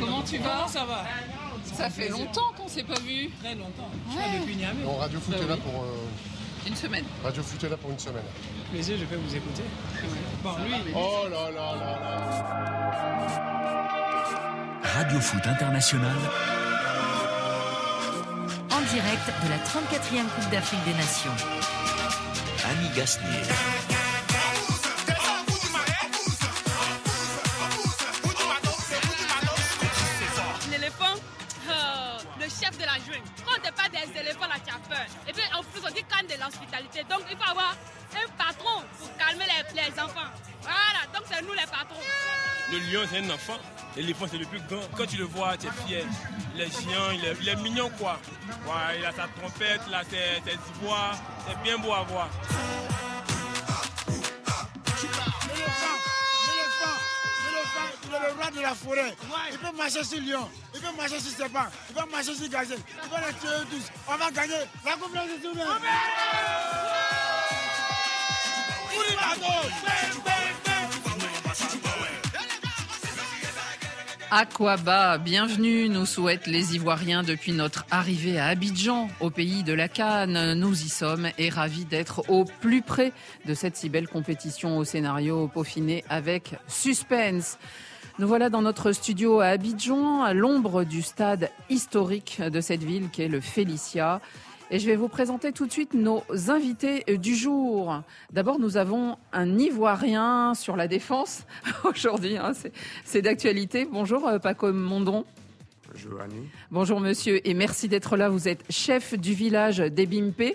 Comment tu vas Ça va Ça fait longtemps qu'on s'est pas vu. Très longtemps. Ouais. Je suis depuis Niamey. Bon, Radio Foot Bah est là oui. pour euh, Une semaine. Radio Foot est là pour une semaine. Plaisir, je vais vous écouter. Bon, lui, Oh là là là là. Radio Foot International, en direct de la 34e Coupe d'Afrique des Nations. Annie Gasnier. Le lion, c'est un enfant. L'éléphant, c'est le plus grand. Quand tu le vois, tu es fier. Il est géant, il est, il est mignon, quoi. Ouais, il a sa trompette, là, ses, ses ivoires. C'est bien beau à voir. L'éléphant, l'éléphant, l'éléphant, il est le roi de la forêt. Il peut marcher sur lion, il peut marcher sur serpent, il peut marcher sur gazelle, il peut les tuer tous. On va gagner la Coupe de. Aquaba, bienvenue, nous souhaitent les Ivoiriens depuis notre arrivée à Abidjan, au pays de la Cannes. Nous y sommes et ravis d'être au plus près de cette si belle compétition au scénario peaufiné avec suspense. Nous voilà dans notre studio à Abidjan, à l'ombre du stade historique de cette ville qui est le Félicia. Et je vais vous présenter tout de suite nos invités du jour. D'abord, nous avons un Ivoirien sur la défense aujourd'hui. hein, c'est- d'actualité. Bonjour euh, Paco Mondon. Bonjour Annie. Bonjour monsieur et merci d'être là. Vous êtes chef du village d'Ebimpe.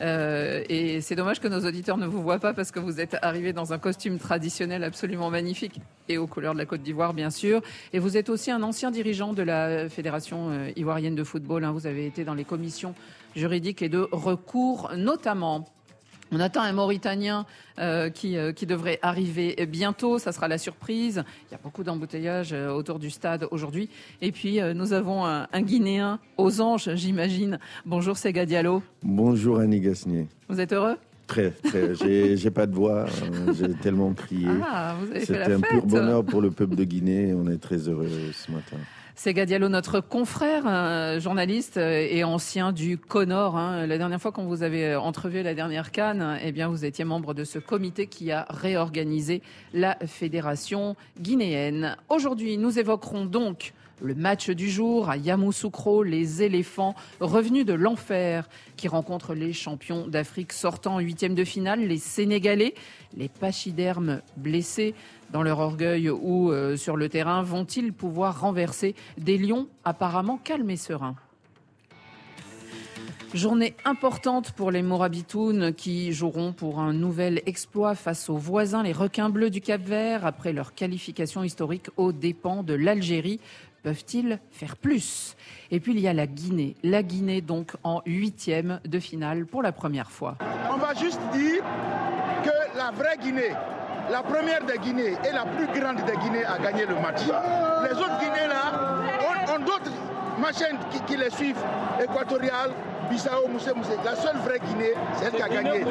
Euh, et c'est dommage que nos auditeurs ne vous voient pas parce que vous êtes arrivé dans un costume traditionnel absolument magnifique et aux couleurs de la Côte d'Ivoire bien sûr. Et vous êtes aussi un ancien dirigeant de la Fédération euh, ivoirienne de football. hein. Vous avez été dans les commissions juridiques et de recours notamment. On attend un Mauritanien euh, qui, euh, qui devrait arriver bientôt. Ça sera la surprise. Il y a beaucoup d'embouteillages euh, autour du stade aujourd'hui. Et puis, nous avons un, un Guinéen aux anges, j'imagine. Bonjour, Sega Diallo. Bonjour Annie Gasnier. Vous êtes heureux? Très, très. J'ai pas de voix. euh, J'ai tellement prié. Ah, C'était un pur bonheur pour le peuple de Guinée. On est très heureux ce matin. Sega Diallo, notre confrère, euh, journaliste euh, et ancien du Connor. hein. La dernière fois qu'on vous avait euh, entrevu la dernière Cannes, eh bien, vous étiez membre de ce comité qui a réorganisé la fédération guinéenne. Aujourd'hui, nous évoquerons donc le match du jour à Yamoussoukro, les éléphants revenus de l'enfer qui rencontrent les champions d'Afrique sortant en huitième de finale, les Sénégalais, les pachydermes blessés dans leur orgueil ou euh, sur le terrain, vont-ils pouvoir renverser des lions apparemment calmes et sereins? Journée importante pour les Morabitounes qui joueront pour un nouvel exploit face aux voisins, les requins bleus du Cap Vert, après leur qualification historique aux dépens de l'Algérie. Peuvent-ils faire plus? Et puis il y a la Guinée. La Guinée donc en huitième de finale pour la première fois. On va juste dire que la vraie Guinée, la première des Guinées et la plus grande des Guinées a gagné le match. Les autres Guinées là ont, ont d'autres machines qui, qui les suivent. Équatorial, Bissau, Moussé Moussé. La seule vraie Guinée, c'est elle qui a gagné.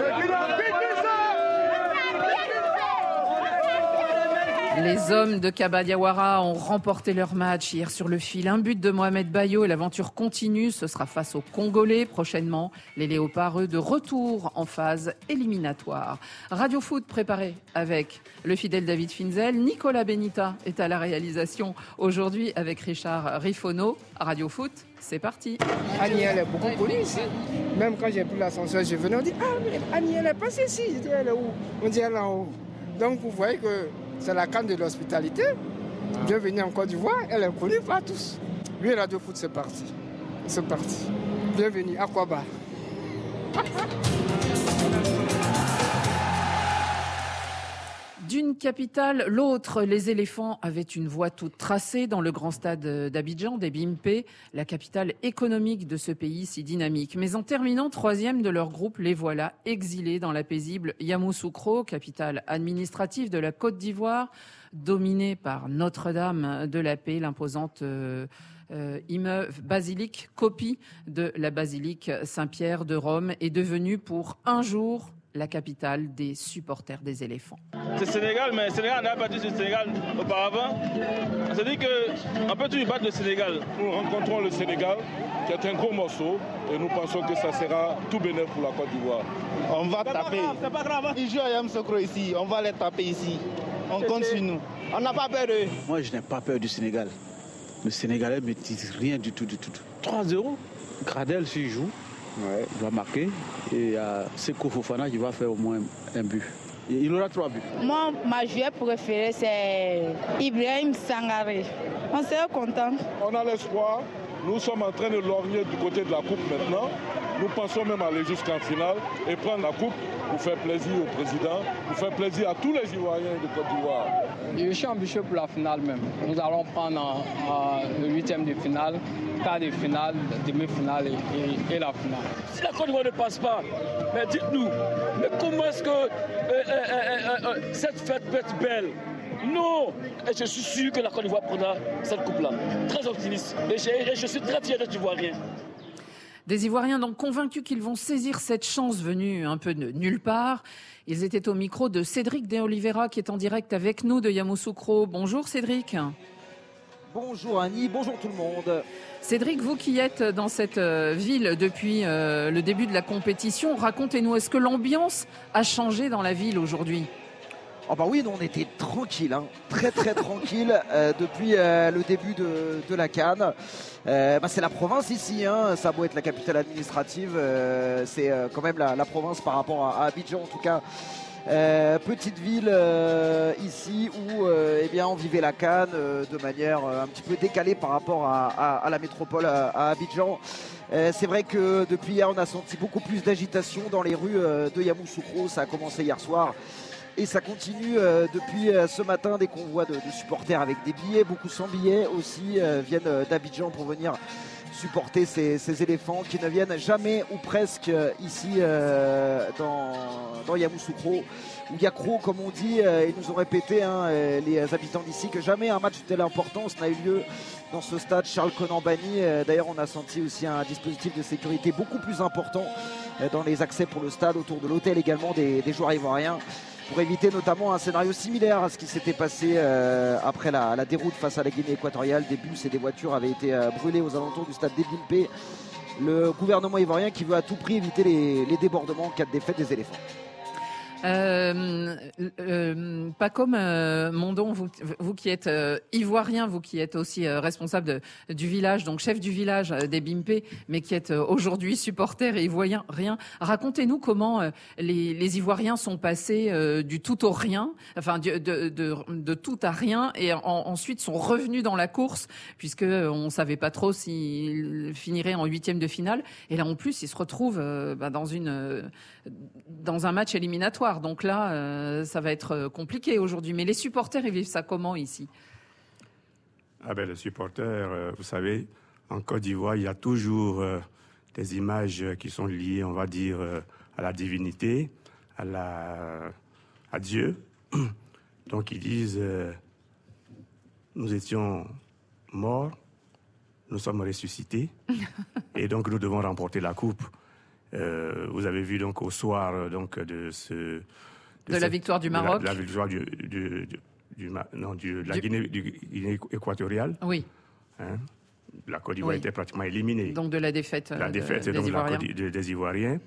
Les hommes de Kabadiawara ont remporté leur match hier sur le fil. Un but de Mohamed Bayo et l'aventure continue. Ce sera face aux Congolais prochainement. Les Léopards, eux, de retour en phase éliminatoire. Radio Foot préparé avec le fidèle David Finzel. Nicolas Benita est à la réalisation aujourd'hui avec Richard Rifono. Radio Foot, c'est parti. Annie, elle est beaucoup ici. Même quand j'ai pris l'ascenseur, je venais, on dit Ah, mais Annie, elle est passée ici. Je dis, Elle est où? On dit Elle est en haut. Donc, vous voyez que c'est la canne de l'hospitalité. Bienvenue en Côte d'Ivoire, elle est connue par tous. Oui, Radio Foot, c'est parti. C'est parti. Bienvenue à Kwaba. D'une capitale, l'autre, les éléphants avaient une voie toute tracée dans le grand stade d'Abidjan, des Bimpe, la capitale économique de ce pays si dynamique. Mais en terminant troisième de leur groupe, les voilà exilés dans la paisible Yamoussoukro, capitale administrative de la Côte d'Ivoire, dominée par Notre-Dame de la Paix, l'imposante euh, euh, basilique, copie de la basilique Saint-Pierre de Rome, est devenue pour un jour la capitale des supporters des éléphants. C'est Sénégal, mais Sénégal n'a pas battu le Sénégal auparavant. C'est-à-dire qu'on peut toujours battre le Sénégal. Nous rencontrons le Sénégal, qui est un gros morceau, et nous pensons que ça sera tout bénéfique pour la Côte d'Ivoire. On va taper. C'est pas grave. Ils jouent à Yamsokro ici, on va les taper ici. On compte sur nous. On n'a pas peur d'eux. Moi, je n'ai pas peur du Sénégal. Le Sénégalais ne me dit rien du tout, du tout. 3-0. Gradel, s'il joue, ouais, il va marquer. Et il a Seko Fofana qui va faire au moins un but. Et il aura trois buts. Moi, ma joueur préférée, c'est Ibrahim Sangaré. On serait content. On a l'espoir. Nous sommes en train de lorgner du côté de la Coupe maintenant. Nous pensons même aller jusqu'en finale et prendre la Coupe pour faire plaisir au président, pour faire plaisir à tous les Ivoiriens de Côte d'Ivoire. Je suis ambitieux pour la finale même. Nous allons prendre euh, le huitième de finale, quart de finale, demi-finale et, et, et, la finale. Si la Côte d'Ivoire ne passe pas, mais dites-nous, mais comment est-ce que euh, euh, cette fête peut être belle? Non Et je suis sûr que la Côte d'Ivoire prendra cette coupe-là. Très optimiste. Et je, et je suis très fier d'être Ivoirien. Des Ivoiriens donc convaincus qu'ils vont saisir cette chance venue un peu de nulle part. Ils étaient au micro de Cédric De Oliveira qui est en direct avec nous de Yamoussoukro. Bonjour Cédric. Bonjour Annie, bonjour tout le monde. Cédric, vous qui êtes dans cette ville depuis le début de la compétition, racontez-nous, est-ce que l'ambiance a changé dans la ville aujourd'hui? Oh bah oui, nous on était tranquille, hein, très très tranquille euh, depuis euh, le début de, la Cannes. Euh, bah c'est la province ici, hein, ça être la capitale administrative, c'est quand même la, province par rapport à, à, Abidjan en tout cas. petite ville ici où eh bien, on vivait la Cannes de manière un petit peu décalée par rapport à, à, à la métropole à, Abidjan. c'est vrai que depuis hier on a senti beaucoup plus d'agitation dans les rues de Yamoussoukro, ça a commencé hier soir. Et ça continue euh, depuis euh, ce matin des convois de, de, supporters avec des billets, beaucoup sans billets aussi euh, viennent d'Abidjan pour venir supporter ces, éléphants qui ne viennent jamais ou presque ici dans, dans Yamoussoukro ou Yakro comme on dit. ils nous ont répété, hein, les habitants d'ici, que jamais un match de telle importance n'a eu lieu dans ce stade Charles Conan-Bani. D'ailleurs, on a senti aussi un dispositif de sécurité beaucoup plus important dans les accès pour le stade, autour de l'hôtel également des joueurs ivoiriens pour éviter notamment un scénario similaire à ce qui s'était passé euh, après la, déroute face à la Guinée équatoriale. Des bus et des voitures avaient été euh, brûlés aux alentours du stade d'Ebimpe. Le gouvernement ivoirien qui veut à tout prix éviter les, les débordements en cas de défaite des éléphants. Euh, euh, pas comme euh, Mondon, vous, vous qui êtes euh, ivoirien, vous qui êtes aussi responsable de, du village, donc chef du village des Bimpe, mais qui êtes aujourd'hui supporter et ivoirien, rien. Racontez-nous comment les, les, Ivoiriens sont passés du tout au rien, enfin de, de, de, tout à rien, et en, ensuite sont revenus dans la course, puisque on savait pas trop s'ils finiraient en huitième de finale. Et là, en plus, ils se retrouvent bah, dans une dans un match éliminatoire. Donc là, euh, ça va être compliqué aujourd'hui. Mais les supporters, ils vivent ça comment ici? Ah ben, Les supporters, euh, vous savez, en Côte d'Ivoire, il y a toujours euh, des images qui sont liées, on va dire, euh, à la divinité, à, la, à Dieu. Donc ils disent, euh, nous étions morts, nous sommes ressuscités, et donc nous devons remporter la coupe. Euh, vous avez vu donc au soir donc de ce de, de la victoire du Maroc, de la, de la victoire du, du, du, non, de la Guinée, Guinée, équatoriale. Oui. Hein, la Côte d'Ivoire oui. était pratiquement éliminée. Donc de la défaite. La défaite de, donc des, Ivoiriens. La des Ivoiriens.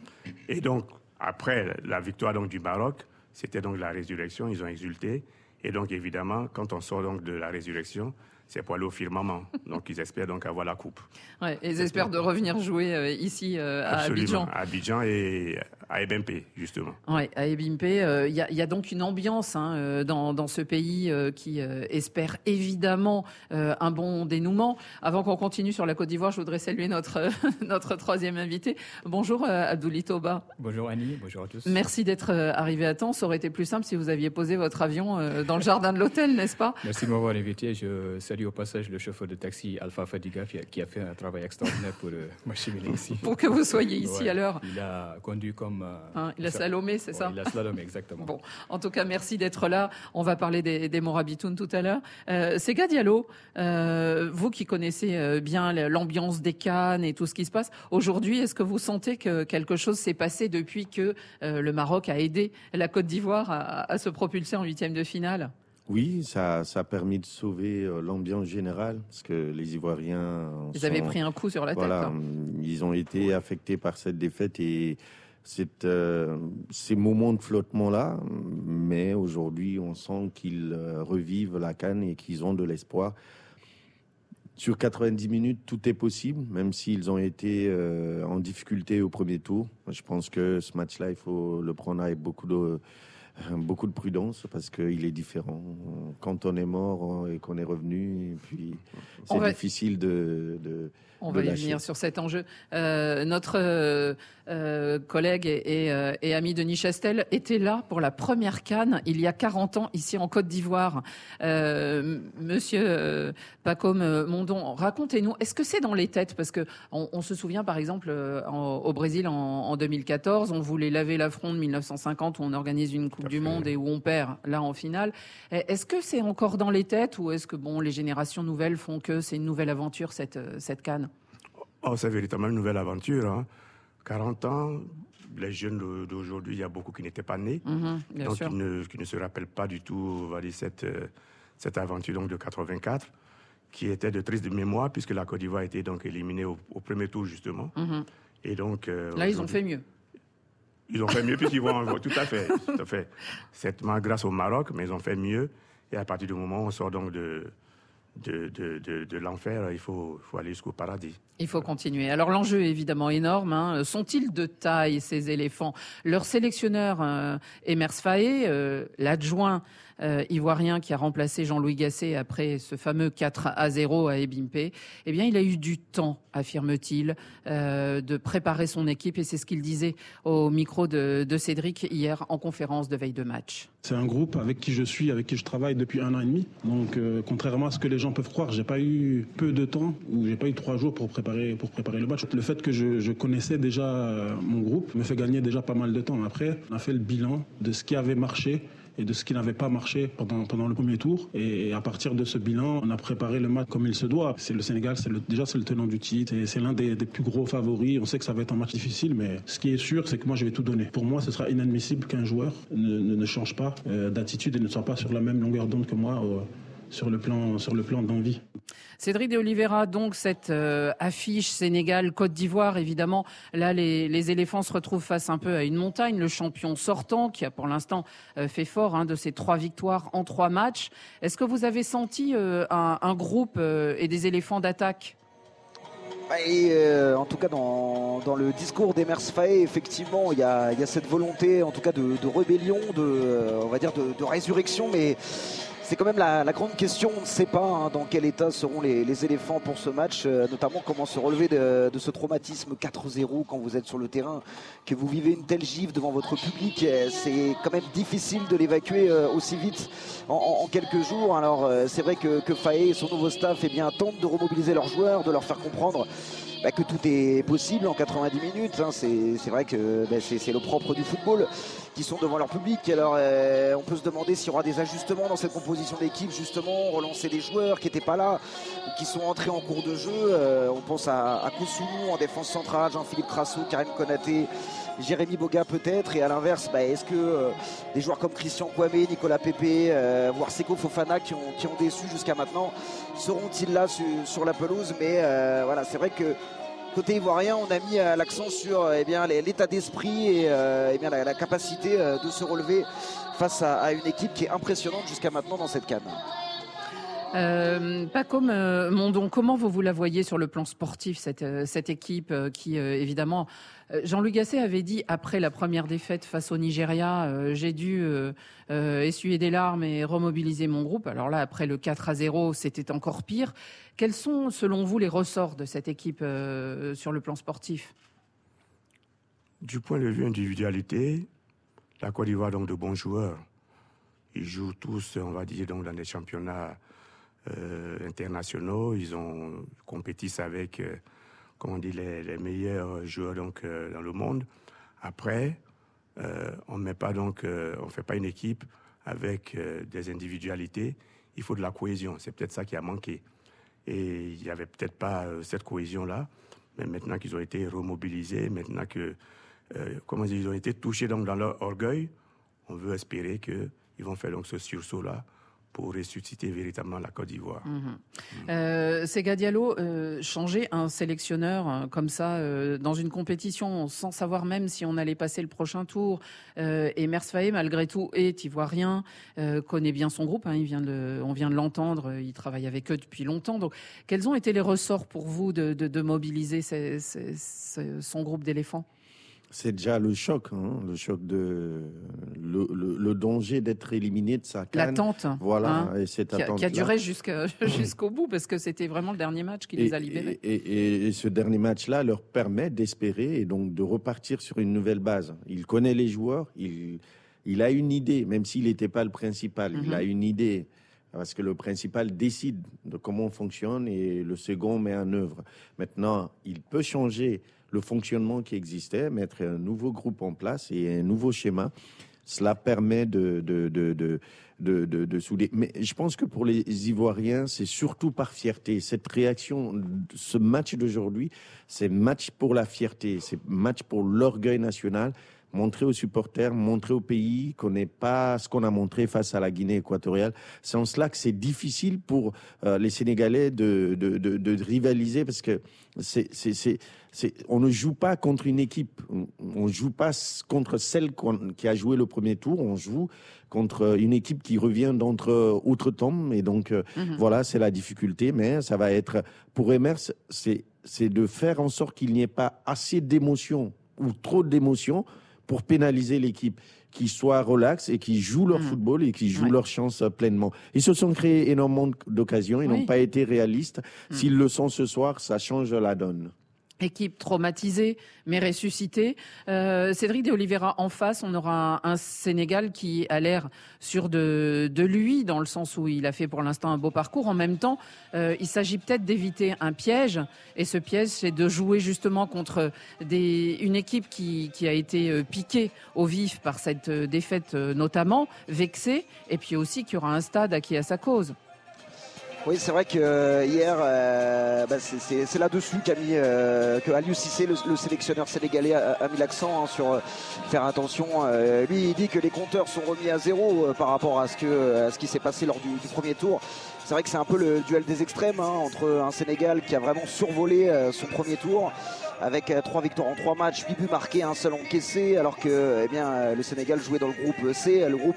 Et donc après la victoire donc du Maroc, c'était donc la résurrection. Ils ont exulté. Et donc évidemment, quand on sort donc de la résurrection, c'est pour aller au firmament. Donc ils espèrent donc avoir la coupe. Ouais, et ils espèrent de revenir jouer euh, ici euh, à Absolument, Abidjan. À Abidjan et à Ebimpe, justement. Oui, à Ebimpe, il euh, y, y, a donc une ambiance hein, dans, dans, ce pays euh, qui euh, espère évidemment un bon dénouement. Avant qu'on continue sur la Côte d'Ivoire, je voudrais saluer notre, notre troisième invité. Bonjour Abdouli Toba. Bonjour Annie, bonjour à tous. Merci d'être arrivé à temps. Ça aurait été plus simple si vous aviez posé votre avion dans le jardin de l'hôtel, n'est-ce pas? Merci de m'avoir invité. Je salue au passage le chauffeur de taxi Alpha Fadiga qui a fait un travail extraordinaire pour m'acheminer ici. Pour que vous soyez ici ouais. à l'heure. Il a conduit comme slalom. euh, Hein, il a slalomé, c'est Ouais, ça Il a slalomé, exactement. Bon, en tout cas, merci d'être là. On va parler des, des Morabitoun tout à l'heure. Euh, Sega Diallo, euh, vous qui connaissez euh, bien l'ambiance des Cannes et tout ce qui se passe, aujourd'hui, est-ce que vous sentez que quelque chose s'est passé depuis que euh, le Maroc a aidé la Côte d'Ivoire à, à se propulser en huitième de finale? Oui, ça, ça a permis de sauver l'ambiance générale, parce que les Ivoiriens... Ils sont- avaient pris un coup sur la tête. Voilà, hein. ils ont été affectés par cette défaite et cette, euh, ces moments de flottement-là. Mais aujourd'hui, on sent qu'ils euh, revivent la canne et qu'ils ont de l'espoir. Sur 90 minutes, tout est possible, même s'ils ont été euh, en difficulté au premier tour. Je pense que ce match-là, il faut le prendre avec beaucoup de, beaucoup de prudence parce qu'il est différent. Quand on est mort et qu'on est revenu, et puis c'est difficile de, de, On de va y lâcher. venir sur cet enjeu. Euh, notre euh, collègue et, et, euh, et ami Denis Chastel était là pour la première canne il y a 40 ans ici en Côte d'Ivoire. Euh, monsieur euh, Pacôme Mondon, racontez-nous, est-ce que c'est dans les têtes? Parce que on, on se souvient par exemple en- au Brésil en, en 2014, on voulait laver l'affront de 1950 où on organise une Coupe du Monde et où on perd là en finale. Est-ce que c'est encore dans les têtes ou est-ce que bon les générations nouvelles font que c'est une nouvelle aventure cette, cette canne? Oh, c'est véritablement une nouvelle aventure. hein. 40 ans, les jeunes d'aujourd'hui, il y a beaucoup qui n'étaient pas nés. Mhm, donc. Qui, ne, qui ne se rappellent pas du tout cette, euh, cette aventure donc, de 84, qui était de triste mémoire, puisque la Côte d'Ivoire a été donc éliminée au, au premier tour, justement. Mhm. Et donc, euh, Là, ils ont fait mieux. Ils ont fait mieux puisqu'ils vont en- tout à fait, tout à fait. Certainement grâce au Maroc, mais ils ont fait mieux. Et à partir du moment où on sort donc de de, de, de, de l'enfer, il faut, faut aller jusqu'au paradis. Il faut continuer. Alors l'enjeu est évidemment énorme. hein. Sont-ils de taille ces éléphants? Leur sélectionneur euh, Emers Faé, euh, l'adjoint euh, ivoirien qui a remplacé Jean-Louis Gasset après ce fameux 4 à 0 à Ebimpe, eh bien il a eu du temps, affirme-t-il, euh, de préparer son équipe et c'est ce qu'il disait au micro de, de Cédric hier en conférence de veille de match. C'est un groupe avec qui je suis, avec qui je travaille depuis un an et demi. Donc, contrairement à ce que les gens peuvent croire, j'ai pas eu peu de temps ou j'ai pas eu trois jours pour préparer le fait que je, connaissais déjà euh, mon groupe me fait gagner déjà pas mal de temps. Après, on a fait le bilan de ce qui avait marché et de ce qui n'avait pas marché pendant, pendant le premier tour. Et à partir de ce bilan, on a préparé le match comme il se doit. C'est le Sénégal, c'est déjà c'est le tenant du titre et c'est l'un des, plus gros favoris. On sait que ça va être un match difficile, mais ce qui est sûr, c'est que moi je vais tout donner. Pour moi, ce sera inadmissible qu'un joueur ne, ne, change pas euh, d'attitude et ne soit pas sur la même longueur d'onde que moi sur le plan, sur le plan d'envie. Cédric de Oliveira, donc cette euh, affiche Sénégal-Côte d'Ivoire, évidemment, là les, les éléphants se retrouvent face un peu à une montagne, le champion sortant qui a pour l'instant euh, fait fort hein, de ses trois victoires en trois matchs. Est-ce que vous avez senti euh, un, un groupe euh, et des éléphants d'attaque? Et euh, en tout cas, dans, dans le discours d'Emers Faé, effectivement, il y a, il y a cette volonté, en tout cas, de, de rébellion, de, on va dire, de, de résurrection, mais c'est quand même la, la grande question. On ne sait pas hein, dans quel état seront les, les éléphants pour ce match, euh, notamment comment se relever de, de ce traumatisme 4-0 quand vous êtes sur le terrain, que vous vivez une telle gifle devant votre public. euh, C'est quand même difficile de l'évacuer euh, aussi vite en, quelques jours. Alors c'est vrai que, que Faé et son nouveau staff eh bien, tentent de remobiliser leurs joueurs, de leur faire comprendre bah, que tout est possible en 90 minutes. hein. C'est vrai que bah, c'est le propre du football qui sont devant leur public. Alors euh, on peut se demander s'il y aura des ajustements dans cette composition d'équipe, justement, relancer des joueurs qui n'étaient pas là qui sont entrés en cours de jeu. Euh, on pense à, à en défense centrale, Jean-Philippe Crasso, Karim Konaté. Jérémy Boga peut-être et à l'inverse bah, est-ce que euh, des joueurs comme Christian Kwame, Nicolas Pepe, euh, voire Seko Fofana qui ont, qui ont déçu jusqu'à maintenant seront-ils là su- sur la pelouse? Mais euh, voilà c'est vrai que côté ivoirien on a mis euh, l'accent sur eh bien l'état d'esprit et eh bien la, capacité de se relever face à, à une équipe qui est impressionnante jusqu'à maintenant dans cette canne. Euh, pas comme euh, Mondon, comment vous vous la voyez sur le plan sportif cette euh, cette équipe euh, qui évidemment Jean-Luc Gasset avait dit après la première défaite face au Nigeria, j'ai dû essuyer des larmes et remobiliser mon groupe. Alors là après le 4 à 0, c'était encore pire. Quels sont selon vous les ressorts de cette équipe sur le plan sportif? Du point de vue individualité, la Côte d'Ivoire a donc de bons joueurs. Ils jouent tous, on va dire, donc dans des championnats internationaux. Ils ont compétissent avec, euh, comment on les, meilleurs joueurs donc euh, dans le monde. Après, euh, on met pas donc, euh, on fait pas une équipe avec euh, des individualités. Il faut de la cohésion. C'est peut-être ça qui a manqué. Et il n'y avait peut-être pas euh, cette cohésion-là. Mais maintenant qu'ils ont été remobilisés, maintenant que, euh, comment dire, ils ont été touchés donc dans leur orgueil, on veut espérer qu'ils vont faire donc ce sursaut-là pour ressusciter véritablement la Côte d'Ivoire. Mhm. Euh, Sega Diallo, euh, changer un sélectionneur euh, comme ça dans une compétition sans savoir même si on allait passer le prochain tour. Et Mers Faé, malgré tout, est ivoirien, connaît bien son groupe. hein, on vient de l'entendre. Il travaille avec eux depuis longtemps. Donc, quels ont été les ressorts pour vous de, mobiliser son groupe d'éléphants? C'est déjà le choc, hein, le choc de le, le- le danger d'être éliminé de sa canne. L'attente, Voilà, hein, et cette qui, a, qui a duré jusqu'au bout parce que c'était vraiment le dernier match qui les a libérés. Et, et- et ce dernier match-là leur permet d'espérer et donc de repartir sur une nouvelle base. Il connaît les joueurs, il, il a une idée, même s'il n'était pas le principal, il Mhm. a une idée. Parce que le principal décide de comment on fonctionne et le second met en œuvre. Maintenant, il peut changer le fonctionnement qui existait, mettre un nouveau groupe en place et un nouveau schéma. Cela permet de, de, de, de, de, de- de souder. Mais je pense que pour les Ivoiriens, c'est surtout par fierté. Cette réaction, ce match d'aujourd'hui, c'est match pour la fierté, c'est match pour l'orgueil national. Montrer aux supporters, montrer au pays qu'on n'est pas ce qu'on a montré face à la Guinée équatoriale. C'est en cela que c'est difficile pour euh, les Sénégalais de, de, de, de rivaliser parce que c'est, c'est, c'est, c'est, on ne joue pas contre une équipe. On ne joue pas contre celle qu'on- qui a joué le premier tour. On joue contre une équipe qui revient d'entre outre-tombe. Et donc, euh, Mhm. voilà, c'est la difficulté. Mais ça va être, pour Emers, c'est, c'est de faire en sorte qu'il n'y ait pas assez d'émotions ou trop d'émotions pour pénaliser l'équipe, qui soit relax et qui joue leur football et qui joue Ouais. leur chance pleinement. Ils se sont créés énormément d'occasions, ils Oui. n'ont pas été réalistes. Mm. S'ils le sont ce soir, ça change la donne. Équipe traumatisée, mais ressuscitée. Euh, Cédric de Oliveira en face, on aura un, Sénégal qui a l'air sûr de, lui, dans le sens où il a fait pour l'instant un beau parcours. En même temps, euh, il s'agit peut-être d'éviter un piège, et ce piège, c'est de jouer justement contre une équipe qui, a été euh, piquée au vif par cette euh, défaite notamment, vexée, et puis aussi qu'il aura un stade à qui a sa cause. Oui, c'est vrai que euh, hier, euh, bah, c'est- là-dessus qu'a mis euh, que Cissé, le, le sélectionneur sénégalais, a, mis l'accent hein, sur faire attention. Lui, il dit que les compteurs sont remis à zéro par rapport à ce qui s'est passé lors du, premier tour. C'est vrai que c'est un peu le duel des extrêmes hein, entre un Sénégal qui a vraiment survolé son premier tour avec euh, trois victoires en trois matchs, huit buts marqués, un seul encaissé, alors que eh bien, euh, le Sénégal jouait dans le groupe C, le groupe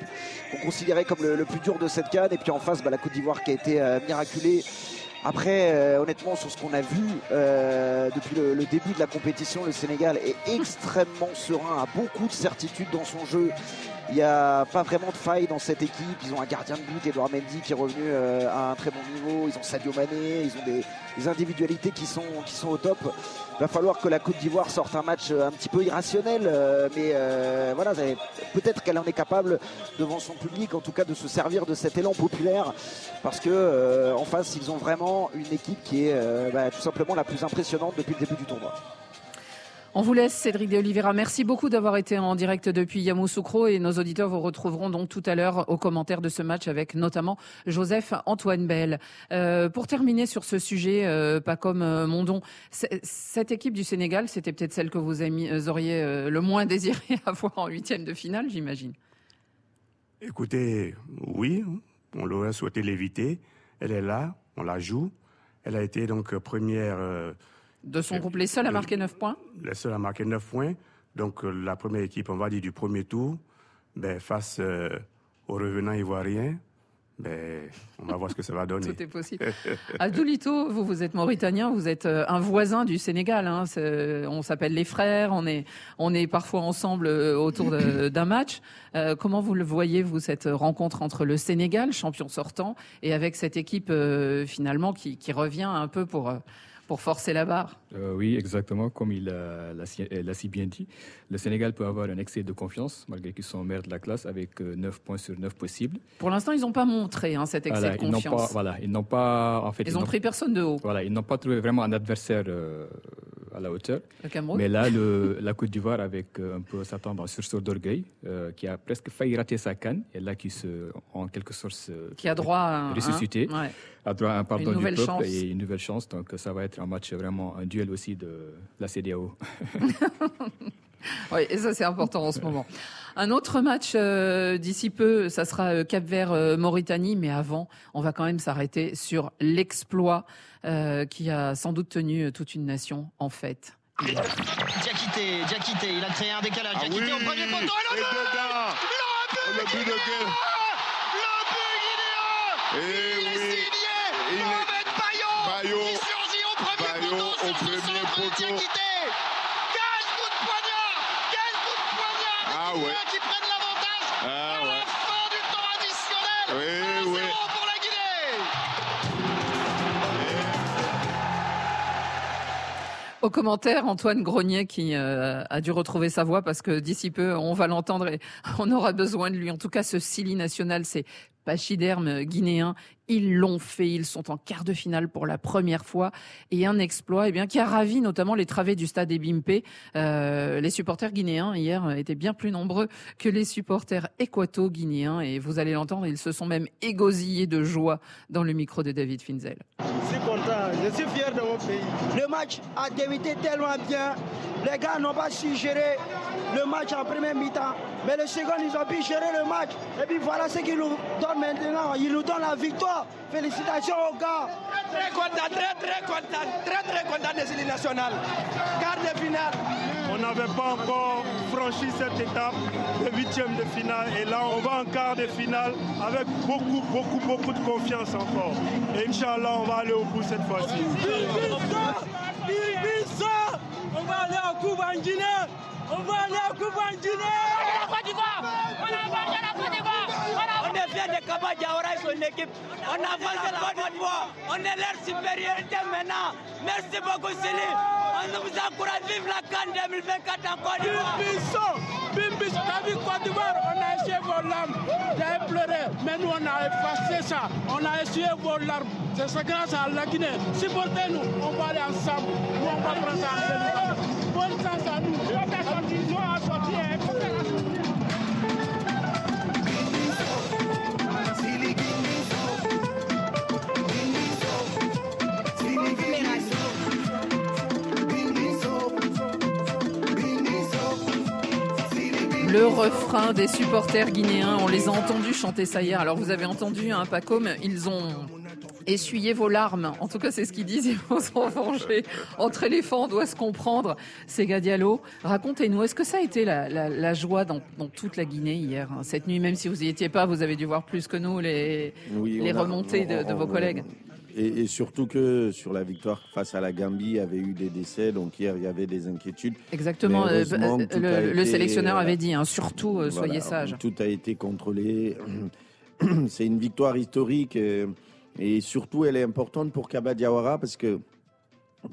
qu'on considérait comme le, plus dur de cette canne, et puis en face bah, la Côte d'Ivoire qui a été euh, miraculée. Après, honnêtement, sur ce qu'on a vu depuis le début de la compétition, le Sénégal est extrêmement serein, a beaucoup de certitude dans son jeu. Il n'y a pas vraiment de faille dans cette équipe. Ils ont un gardien de but, Edouard Mendy, qui est revenu euh, à un très bon niveau. Ils ont Sadio Mané, ils ont des, individualités qui sont, au top. Il va falloir que la Côte d'Ivoire sorte un match euh, un petit peu irrationnel, euh, mais voilà, peut-être qu'elle en est capable devant son public, en tout cas de se servir de cet élan populaire, parce que euh, en face, ils ont vraiment une équipe qui est bah, tout simplement la plus impressionnante depuis le début du tournoi. On vous laisse, Cédric de Oliveira. Merci beaucoup d'avoir été en direct depuis Yamoussoukro et nos auditeurs vous retrouveront donc tout à l'heure aux commentaires de ce match avec notamment Joseph Antoine Bell. Euh, pour terminer sur ce sujet, euh, pas comme euh, Mondon, cette équipe du Sénégal, c'était peut-être celle que vous euh, auriez le moins désiré avoir en huitième de finale, j'imagine. Écoutez, oui, on l'aurait souhaité l'éviter. Elle est là, on la joue. Elle a été donc première. De son groupe, les seuls à marquer 9 points la seule à marquer 9 points. Donc euh, la première équipe, on va dire, du premier tour, ben, face euh, aux revenants ivoiriens, ben, on va voir ce que ça va donner. Tout est possible. Abdoulito, vous, vous êtes mauritanien, vous êtes euh, un voisin du Sénégal. hein. On s'appelle les frères, on est, on est parfois ensemble autour d'un match. Euh, comment vous le voyez, vous, cette rencontre entre le Sénégal, champion sortant, et avec cette équipe euh, finalement qui, qui revient un peu pour, pour forcer la barre Euh, oui, exactement, comme il euh, l'a si, euh, bien dit. Le Sénégal peut avoir un excès de confiance, malgré qu'ils sont maire de la classe, avec euh, 9 points sur 9 possibles. Pour l'instant, ils n'ont pas montré hein, cet excès Voilà, de ils confiance. pas, voilà, ils n'ont pas, en fait, Ils ont n'ont- pris personne de haut. Voilà, ils n'ont pas trouvé vraiment un adversaire euh, à la hauteur. Le. Mais là, le, la Côte d'Ivoire, avec euh, un peu sa en sursaut d'orgueil, euh, qui a presque failli rater sa canne, et là qui se, en quelque sorte, se Qui a droit à un- ressuscité, hein, ouais. a droit à un pardon du peuple chance. et une nouvelle chance. Donc ça va être un match vraiment un duel aussi de la CDAO. Oui, et ça c'est important en ce moment. Un autre match euh, d'ici peu, ça sera euh, Cap Vert euh, Mauritanie, mais avant, on va quand même s'arrêter sur l'exploit euh, qui a sans doute tenu euh, toute une nation en fête. Diakité, Diakité, il a créé un décalage. Ah Diakité oui, au premier poteau et le but. Le but de Gué. Eh Il est signé Il est- Mohamed qui surgit au premier poteau au sur ce premier centre de poteau. Diakité. Quel coup de poignard Quel coup de poignard des Ah ouais. Guinéens qui prennent l'avantage Ah à la ouais. fin du temps additionnel. Oui, 1-0 oui. pour la Guinée. Au commentaire, Antoine Grenier qui euh, a dû retrouver sa voix parce que d'ici peu, on va l'entendre et on aura besoin de lui. En tout cas, ce Sili national, c'est pachyderme guinéen. Ils l'ont fait, ils sont en quart de finale pour la première fois et un exploit eh bien, qui a ravi notamment les travées du stade Ebimpe. Euh, les supporters guinéens hier étaient bien plus nombreux que les supporters équato-guinéens et vous allez l'entendre, ils se sont même égosillés de joie dans le micro de David Finzel. Je suis content, je suis fier de mon pays. Le match a débuté tellement bien. Les gars n'ont pas su gérer le match en première mi-temps. Mais le second, ils ont pu gérer le match. Et puis voilà ce qu'ils nous donnent maintenant. Ils nous donnent la victoire. Félicitations aux gars. Très content, très très content, très très content de cette nationale. Quart de finale. On n'avait pas encore franchi cette étape de huitième de finale et là on va en quart de finale avec beaucoup, beaucoup, beaucoup de confiance encore. Et Inch'Allah on va aller au bout cette fois-ci. On va aller en Coupe en Guinée. On va aller en Coupe en Guinée. On est fiers de Kaba Diawara et son équipe. On avance la Côte d'Ivoire. On est leur supériorité maintenant. Merci beaucoup, Sili. On vous encourage. Vive la Cannes 2024 en Côte d'Ivoire. Bimbis, t'as vu Côte d'Ivoire? On a essuyé vos larmes. J'avais pleuré. Mais nous, on a effacé ça. On a essuyé vos larmes. C'est ça grâce à la Guinée. Supportez-nous. On va aller ensemble. Nous, on va prendre ça en. Bonne chance à nous. Le refrain des supporters guinéens, on les a entendus chanter ça hier. Alors vous avez entendu, hein, Pacôme, ils ont essuyé vos larmes. En tout cas, c'est ce qu'ils disent, ils vont s'en venger. Entre éléphants, on doit se comprendre. Sega Diallo, racontez-nous, est-ce que ça a été la, la- la joie dans, dans toute la Guinée hier, hein, cette nuit, même si vous n'y étiez pas, vous avez dû voir plus que nous les, Oui, les on a- remontées de, de on- vos collègues Et, et surtout que sur la victoire face à la Gambie, il y avait eu des décès, donc hier il y avait des inquiétudes. Exactement, euh, euh, le, a le été, sélectionneur euh, avait dit, hein, surtout, voilà, soyez sages. Tout a été contrôlé. C'est une victoire historique et surtout elle est importante pour Kaba Diawara parce que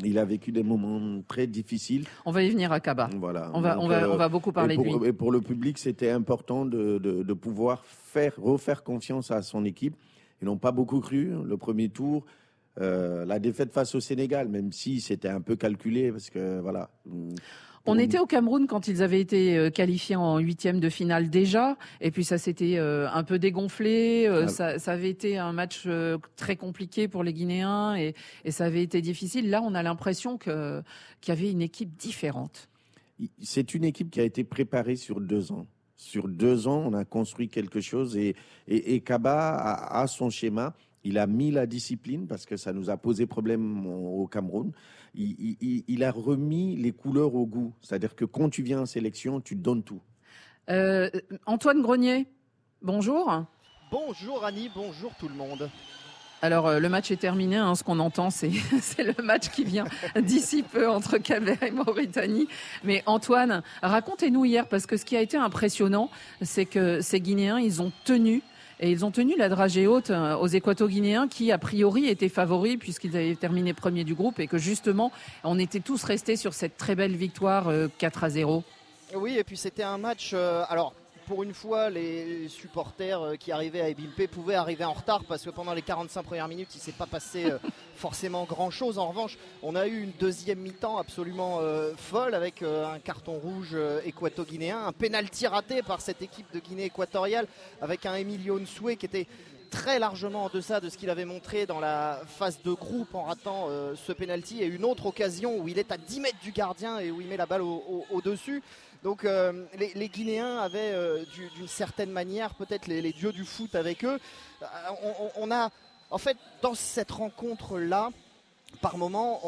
il a vécu des moments très difficiles. On va y venir à Kaba. Voilà. On va, Donc, on va, euh, on va beaucoup parler de lui. Et pour le public, c'était important de, de- de pouvoir faire, refaire confiance à son équipe. Ils n'ont pas beaucoup cru le premier tour. Euh, la défaite face au Sénégal, même si c'était un peu calculé, parce que voilà. On était au Cameroun quand ils avaient été euh, qualifiés en huitième de finale déjà, et puis ça s'était euh, un peu dégonflé. Ah. ça, ça avait été un match très compliqué pour les Guinéens et, et ça avait été difficile. Là, on a l'impression que qu'il y avait une équipe différente. C'est une équipe qui a été préparée sur deux ans. Sur deux ans, on a construit quelque chose et, et, et Kaba a, a son schéma. Il a mis la discipline parce que ça nous a posé problème au Cameroun. Il, il- il- il a remis les couleurs au goût. C'est-à-dire que quand tu viens en sélection, tu donnes tout. Euh, Antoine Grenier, bonjour. Bonjour Annie, bonjour tout le monde. Alors euh, le match est terminé, hein, ce qu'on entend c'est le match qui vient d'ici peu entre Cap-Vert et Mauritanie. Mais Antoine, racontez-nous hier, parce que ce qui a été impressionnant, c'est que ces Guinéens, ils ont tenu. Et ils ont tenu la dragée haute euh, aux Équato-Guinéens qui, a priori, étaient favoris puisqu'ils avaient terminé premier du groupe et que justement, on était tous restés sur cette très belle victoire euh, 4 à 0. Oui, et puis c'était un match. euh, alors, pour une fois, les supporters euh, qui arrivaient à Ebimpe pouvaient arriver en retard parce que pendant les 45 premières minutes, il ne s'est pas passé euh, forcément grand-chose. En revanche, on a eu une deuxième mi-temps absolument euh, folle avec un carton rouge équato-guinéen, un pénalty raté par cette équipe de Guinée équatoriale avec un Emilio Nsoué qui était très largement en deçà de ce qu'il avait montré dans la phase de groupe en ratant ce penalty et une autre occasion où il est à 10 mètres du gardien et où il met la balle au-dessus. Donc euh, les, Guinéens avaient euh, d'une certaine manière peut-être les, dieux du foot avec eux. Euh, on, a en fait dans cette rencontre là. Par moment,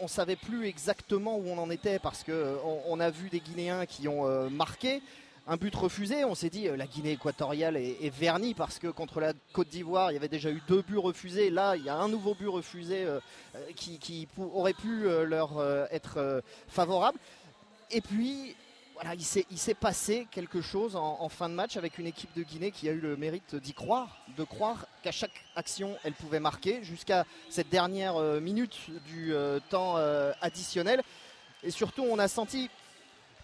on ne savait plus exactement où on en était parce qu'on on a vu des Guinéens qui ont marqué, un but refusé. On s'est dit la Guinée équatoriale est, vernie parce que contre la Côte d'Ivoire, il y avait déjà eu deux buts refusés. Là, il y a un nouveau but refusé qui, aurait pu leur être favorable. Et puis, il s'est passé quelque chose en, fin de match avec une équipe de Guinée qui a eu le mérite d'y croire, de croire qu'à chaque action elle pouvait marquer jusqu'à cette dernière euh, minute du euh, temps euh, additionnel. Et surtout, on a senti,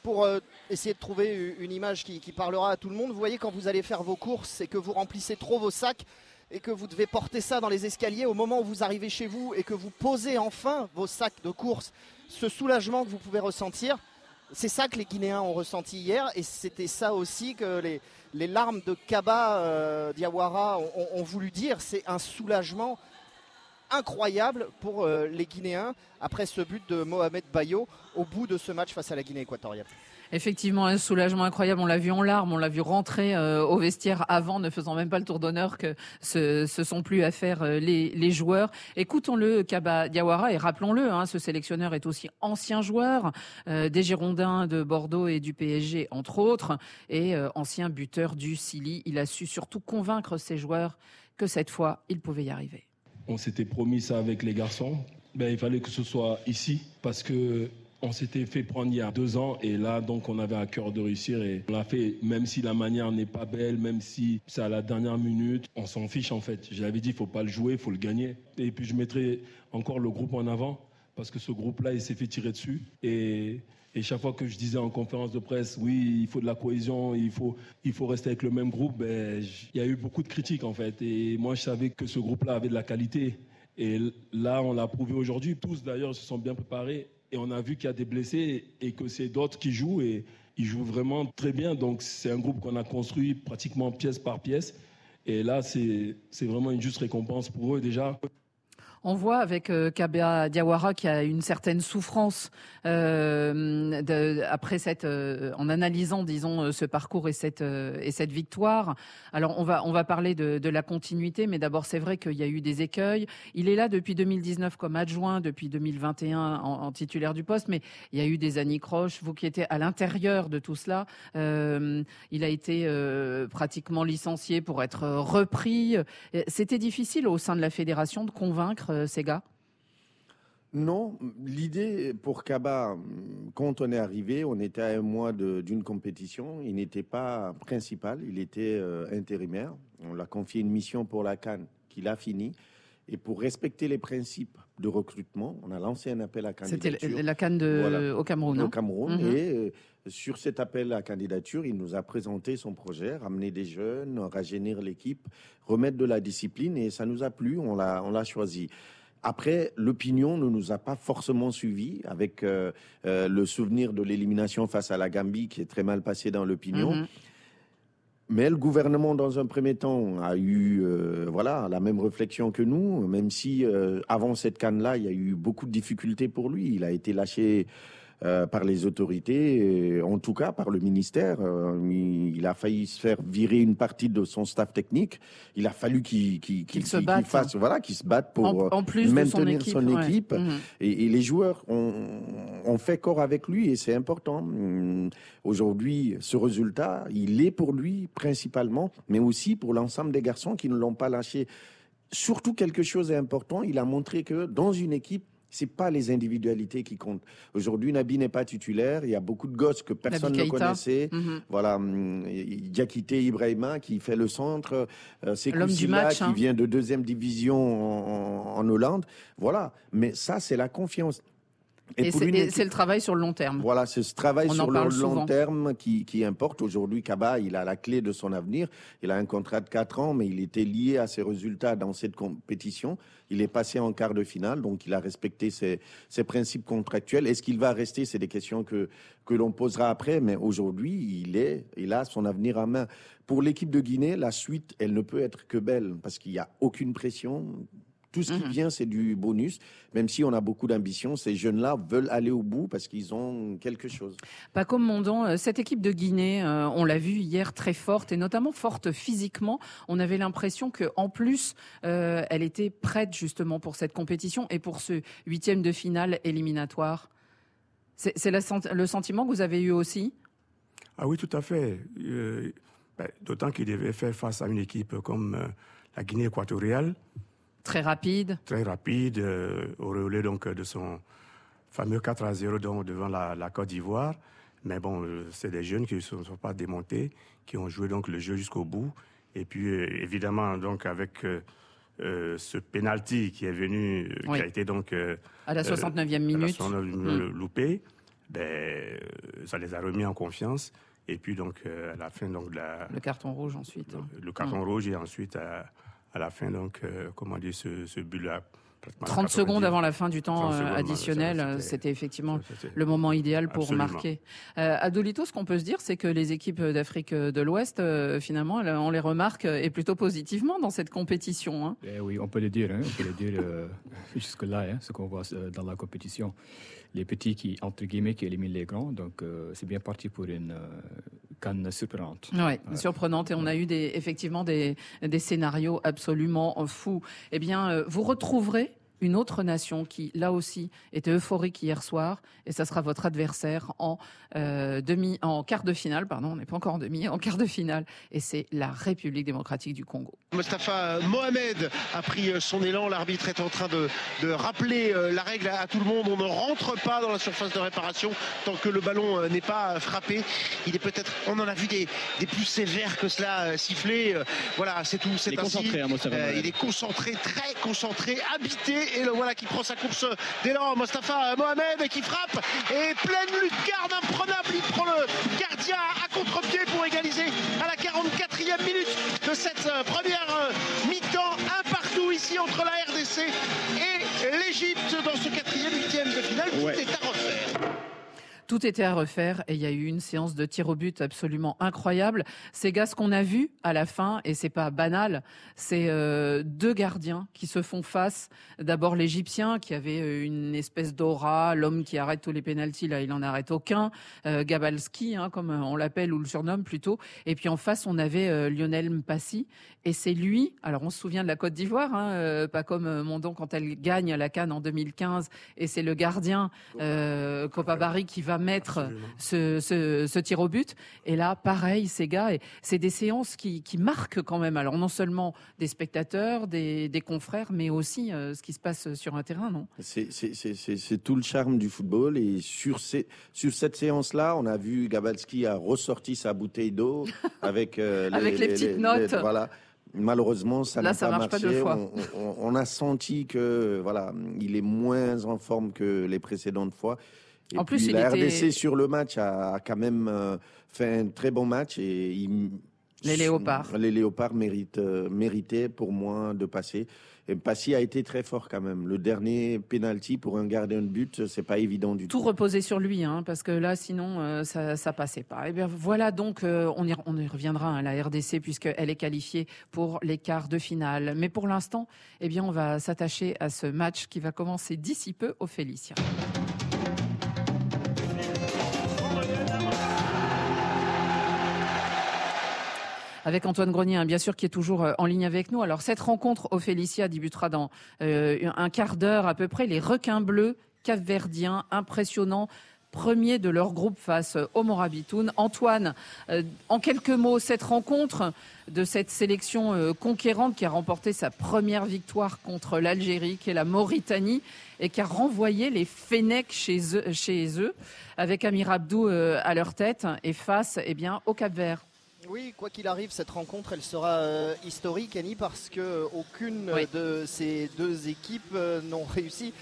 pour essayer de trouver une image qui, parlera à tout le monde, vous voyez quand vous allez faire vos courses et que vous remplissez trop vos sacs et que vous devez porter ça dans les escaliers au moment où vous arrivez chez vous et que vous posez enfin vos sacs de course, ce soulagement que vous pouvez ressentir c'est ça que les Guinéens ont ressenti hier et c'était ça aussi que les, larmes de Kaba euh, Diawara ont, voulu dire. C'est un soulagement incroyable pour euh, les Guinéens après ce but de Mohamed Bayo au bout de ce match face à la Guinée équatoriale. Effectivement, un soulagement incroyable. On l'a vu en larmes, on l'a vu rentrer euh, au vestiaire avant, ne faisant même pas le tour d'honneur que ce, sont plus à faire euh, les, joueurs. Écoutons-le, Kaba Diawara, et rappelons-le, hein, ce sélectionneur est aussi ancien joueur euh, des Girondins de Bordeaux et du PSG, entre autres, et ancien buteur du Sili. Il a su surtout convaincre ses joueurs que cette fois, il pouvait y arriver. On s'était promis ça avec les garçons. Ben, il fallait que ce soit ici parce que on s'était fait prendre il y a deux ans et là, donc, on avait à cœur de réussir et on l'a fait, même si la manière n'est pas belle, même si c'est à la dernière minute, on s'en fiche en fait. J'avais dit, il faut pas le jouer, il faut le gagner. Et puis, je mettrai encore le groupe en avant parce que ce groupe-là, il s'est fait tirer dessus et chaque fois que je disais en conférence de presse, oui, il faut de la cohésion, il faut, il faut rester avec le même groupe, ben, il y a eu beaucoup de critiques en fait. Et moi, je savais que ce groupe-là avait de la qualité. Et là, on l'a prouvé aujourd'hui. Tous d'ailleurs se sont bien préparés et on a vu qu'il y a des blessés et que c'est d'autres qui jouent et ils jouent vraiment très bien. Donc c'est un groupe qu'on a construit pratiquement pièce par pièce. Et là, c'est vraiment une juste récompense pour eux déjà. On voit avec euh, Kabea Diawara qui a une certaine souffrance euh, de, après cette, euh, en analysant, disons, euh, ce parcours et cette et cette victoire. Alors on va on va parler de, de la continuité, mais d'abord c'est vrai qu'il y a eu des écueils. Il est là depuis 2019 comme adjoint, depuis 2021 en, en titulaire du poste, mais il y a eu des anicroches. Vous qui étiez à l'intérieur de tout cela, il a été pratiquement licencié pour être repris. C'était difficile au sein de la fédération de convaincre euh, non, l'idée pour Kaba, quand on est arrivé, on était à un mois d'une compétition. Il n'était pas principal, il était euh, intérimaire. On l'a confié une mission pour la Cannes qu'il a fini. Et pour respecter les principes de recrutement, on a lancé un appel à candidature. C'était la Cannes de... au Cameroun. Au Cameroun. Mhm. Et euh, sur cet appel à candidature, il nous a présenté son projet, ramener des jeunes, rajeunir l'équipe, remettre de la discipline. Et ça nous a plu, on l'a choisi. Après, l'opinion ne nous a pas forcément suivis avec euh, euh, le souvenir de l'élimination face à la Gambie qui est très mal passé dans l'opinion. Mhm. Mais le gouvernement, dans un premier temps, a eu euh, voilà la même réflexion que nous, même si avant cette canne-là, il y a eu beaucoup de difficultés pour lui. Il a été lâché euh, par les autorités, en tout cas par le ministère. Euh, il a failli se faire virer une partie de son staff technique. Il a fallu qu'il se batte, fasse, voilà, qu'il se batte pour en, plus maintenir son équipe. Mhm. Et, les joueurs ont, fait corps avec lui et c'est important. Hum, aujourd'hui, ce résultat, il est pour lui principalement, mais aussi pour l'ensemble des garçons qui ne l'ont pas lâché. Surtout quelque chose d'important, il a montré que dans une équipe, c'est pas les individualités qui comptent. Aujourd'hui, Nabi n'est pas titulaire. Il y a beaucoup de gosses que personne ne connaissait. Mhm. Voilà, hum, Diakité Ibrahima qui fait le centre. Euh, c'est qui hein. vient de deuxième division en, Hollande. Voilà. Mais ça, c'est la confiance. Et, c'est le travail sur le long terme. Voilà, c'est ce travail sur le long terme qui, qui importe. Aujourd'hui, Kaba, il a la clé de son avenir. Il a un contrat de 4 ans, mais il était lié à ses résultats dans cette compétition. Il est passé en quart de finale, donc il a respecté ses, ses principes contractuels. Est-ce qu'il va rester? C'est des questions que, que l'on posera après, mais aujourd'hui, il, est, il a son avenir à main. Pour l'équipe de Guinée, la suite, elle ne peut être que belle, parce qu'il n'y a aucune pression. Tout ce qui mhm. vient, c'est du bonus. Même si on a beaucoup d'ambition, ces jeunes-là veulent aller au bout parce qu'ils ont quelque chose. Pas comme Mondon, euh, cette équipe de Guinée, euh, on l'a vu hier très forte et notamment forte physiquement. On avait l'impression qu'en plus, euh, elle était prête justement pour cette compétition et pour ce huitième de finale éliminatoire. C'est le sentiment que vous avez eu aussi? Ah oui, tout à fait. Ben, d'autant qu'il devait faire face à une équipe comme la Guinée équatoriale Très rapide. Très rapide, euh, au relais donc de son fameux 4 à 0 devant la, Côte d'Ivoire. Mais bon, euh, c'est des jeunes qui ne se sont pas démontés, qui ont joué donc le jeu jusqu'au bout. Et puis euh, évidemment donc avec ce penalty qui est venu, qui a été donc à la 69e minute, mm. loupé, ben, ça les a remis en confiance. Et puis donc à la fin donc la, le carton rouge ensuite. Le, carton mm. rouge et ensuite à la fin, donc, euh, comment dire, ce, ce but-là. 30 secondes avant la fin du temps euh, additionnel, c'était effectivement le moment idéal pour marquer. Euh, Adolito, ce qu'on peut se dire, c'est que les équipes d'Afrique de l'Ouest, euh, finalement, on les remarque et plutôt positivement dans cette compétition. Hein. Eh oui, on peut le dire, hein, on peut le dire jusque-là, hein, ce qu'on voit dans la compétition les petits qui, entre guillemets, qui éliminent les grands. Donc, euh, c'est bien parti pour une euh, canne surprenante. Oui, surprenante. Et on a eu des, effectivement des, des scénarios absolument fous. Eh bien, euh, vous retrouverez une autre nation qui, là aussi, était euphorique hier soir, et ça sera votre adversaire en euh, demi, en quart de finale, pardon, on n'est pas encore en demi, en quart de finale, et c'est la République démocratique du Congo. Mostafa Mohamed a pris euh, son élan, l'arbitre est en train de, de rappeler euh, la règle à tout le monde, on ne rentre pas dans la surface de réparation tant que le ballon n'est pas frappé. Il est peut-être, on en a vu des, des plus sévères que cela siffler. Voilà, c'est tout, c'est ainsi. Concentré, hein, il est concentré, très concentré, habité et le voilà qui prend sa course d'élan. Mostafa Mohamed qui frappe et pleine lucarne imprenable. Il prend le gardien à contre-pied pour égaliser à la 44e minute de cette euh, première euh, mi-temps. Un partout ici entre la RDC et l'Égypte dans ce quatrième huitième de finale. Tout était à refaire et il y a eu une séance de tir au but absolument incroyable. Ces gars, ce qu'on a vu à la fin, et c'est pas banal, c'est euh, deux gardiens qui se font face. D'abord l'Égyptien qui avait euh, une espèce d'aura, l'homme qui arrête tous les pénalties, là il en arrête aucun. Euh, Gabalski, hein, comme on l'appelle ou le surnomme plutôt. Et puis en face, on avait Lionel Mpassi et c'est lui, alors on se souvient de la Côte d'Ivoire, hein, euh, pas comme euh, Mondon quand elle gagne la Cannes en 2015, et c'est le gardien euh, Copabari qui va mettre ce, ce, ce, tir au but. Et là, pareil, ces gars, c'est des séances qui, qui, marquent quand même. Alors non seulement des spectateurs, des, des confrères, mais aussi euh, ce qui se passe sur un terrain, non? C'est tout le charme du football. Et sur, ces, sur cette séance-là, on a vu Gabalski a ressorti sa bouteille d'eau avec, les, avec les, petites notes. voilà. Malheureusement, ça n'a pas marché. on, a senti que voilà, il est moins en forme que les précédentes fois. Et en plus, la RDC sur le match a, quand même euh, fait un très bon match et les léopards. Les léopards méritent, euh, méritaient pour moi de passer. Et Passy a été très fort quand même. Le dernier penalty pour un gardien de but, c'est pas évident du tout. Tout reposé sur lui, hein, parce que là, sinon, euh, ça, ça passait pas. Et eh bien voilà, donc euh, on, y, on y reviendra à hein, la RDC puisqu'elle est qualifiée pour les quarts de finale. Mais pour l'instant, eh bien, on va s'attacher à ce match qui va commencer d'ici peu au Félicia. Avec Antoine Grenier, hein, bien sûr, qui est toujours euh, en ligne avec nous. Alors, cette rencontre au Félicia débutera dans euh, un quart d'heure à peu près. Les requins bleus capverdiens, impressionnants premier de leur groupe face au Morabitoun. Antoine, euh, en quelques mots, cette rencontre de cette sélection conquérante qui a remporté sa première victoire contre l'Algérie, qui est la Mauritanie, et qui a renvoyé les Fennecs chez eux, avec Amir Abdou à leur tête et face eh bien, au Cap-Vert. Oui, quoi qu'il arrive, cette rencontre, elle sera euh, historique, Annie, parce que aucune de ces deux équipes euh, n'ont réussi